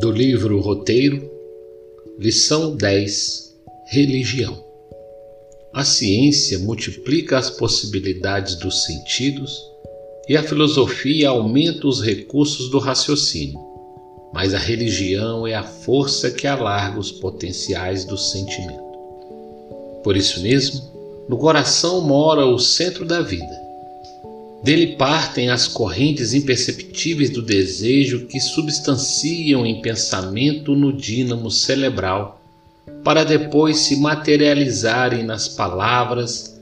Do livro Roteiro, lição 10 Religião. A ciência multiplica as possibilidades dos sentidos e a filosofia aumenta os recursos do raciocínio, mas a religião é a força que alarga os potenciais do sentimento. Por isso mesmo, no coração mora o centro da vida dele partem as correntes imperceptíveis do desejo que substanciam em pensamento no dínamo cerebral, para depois se materializarem nas palavras,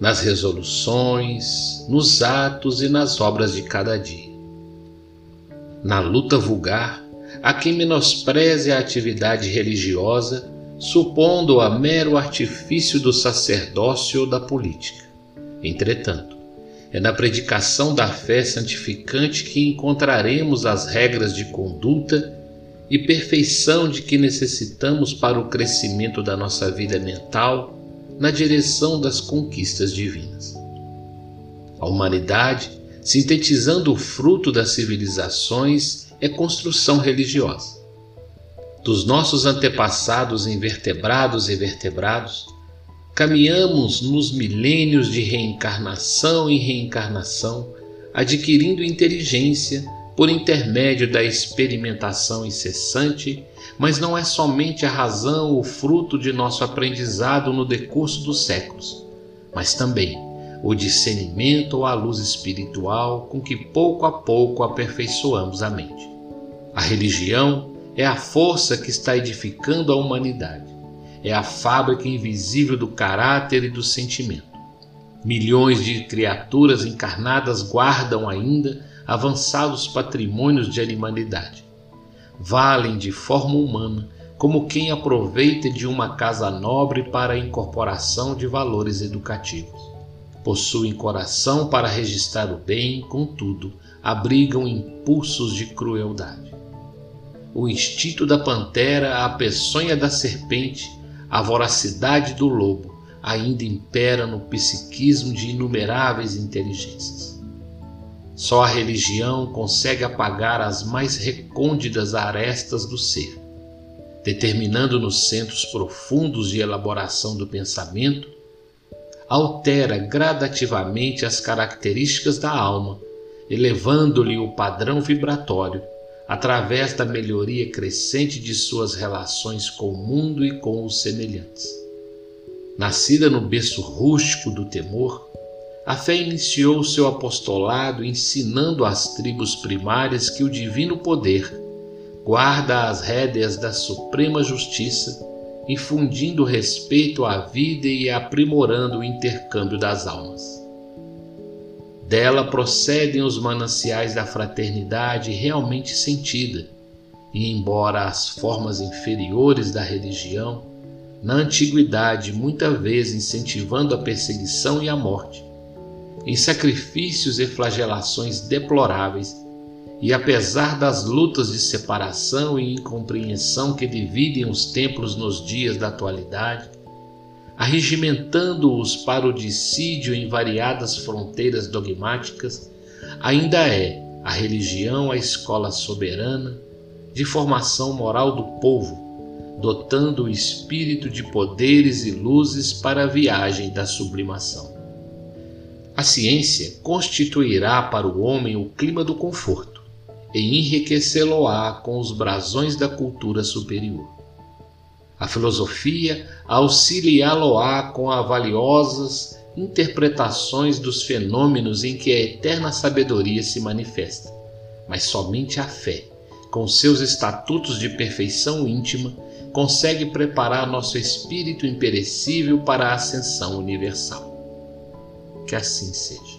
nas resoluções, nos atos e nas obras de cada dia. Na luta vulgar, há quem menospreze a atividade religiosa, supondo-a mero artifício do sacerdócio ou da política. Entretanto, é na predicação da fé santificante que encontraremos as regras de conduta e perfeição de que necessitamos para o crescimento da nossa vida mental na direção das conquistas divinas. A humanidade, sintetizando o fruto das civilizações, é construção religiosa. Dos nossos antepassados invertebrados e vertebrados, Caminhamos nos milênios de reencarnação em reencarnação, adquirindo inteligência por intermédio da experimentação incessante, mas não é somente a razão o fruto de nosso aprendizado no decurso dos séculos, mas também o discernimento ou a luz espiritual com que pouco a pouco aperfeiçoamos a mente. A religião é a força que está edificando a humanidade é a fábrica invisível do caráter e do sentimento. Milhões de criaturas encarnadas guardam ainda avançados patrimônios de humanidade. Valem de forma humana como quem aproveita de uma casa nobre para a incorporação de valores educativos. Possuem coração para registrar o bem, contudo, abrigam impulsos de crueldade. O instinto da pantera, a peçonha da serpente, a voracidade do lobo ainda impera no psiquismo de inumeráveis inteligências. Só a religião consegue apagar as mais recônditas arestas do ser, determinando nos centros profundos de elaboração do pensamento, altera gradativamente as características da alma, elevando-lhe o padrão vibratório através da melhoria crescente de suas relações com o mundo e com os semelhantes. Nascida no berço rústico do temor, a fé iniciou seu apostolado ensinando às tribos primárias que o divino poder guarda as rédeas da suprema justiça, infundindo respeito à vida e aprimorando o intercâmbio das almas. Dela procedem os mananciais da fraternidade realmente sentida, e embora as formas inferiores da religião, na antiguidade muita vez incentivando a perseguição e a morte, em sacrifícios e flagelações deploráveis, e apesar das lutas de separação e incompreensão que dividem os templos nos dias da atualidade, arregimentando-os para o dissídio em variadas fronteiras dogmáticas, ainda é a religião a escola soberana de formação moral do povo, dotando o espírito de poderes e luzes para a viagem da sublimação. A ciência constituirá para o homem o clima do conforto e enriquecê-lo-á com os brasões da cultura superior. A filosofia auxiliá-lo-á com as valiosas interpretações dos fenômenos em que a eterna sabedoria se manifesta, mas somente a fé, com seus estatutos de perfeição íntima, consegue preparar nosso espírito imperecível para a ascensão universal. Que assim seja.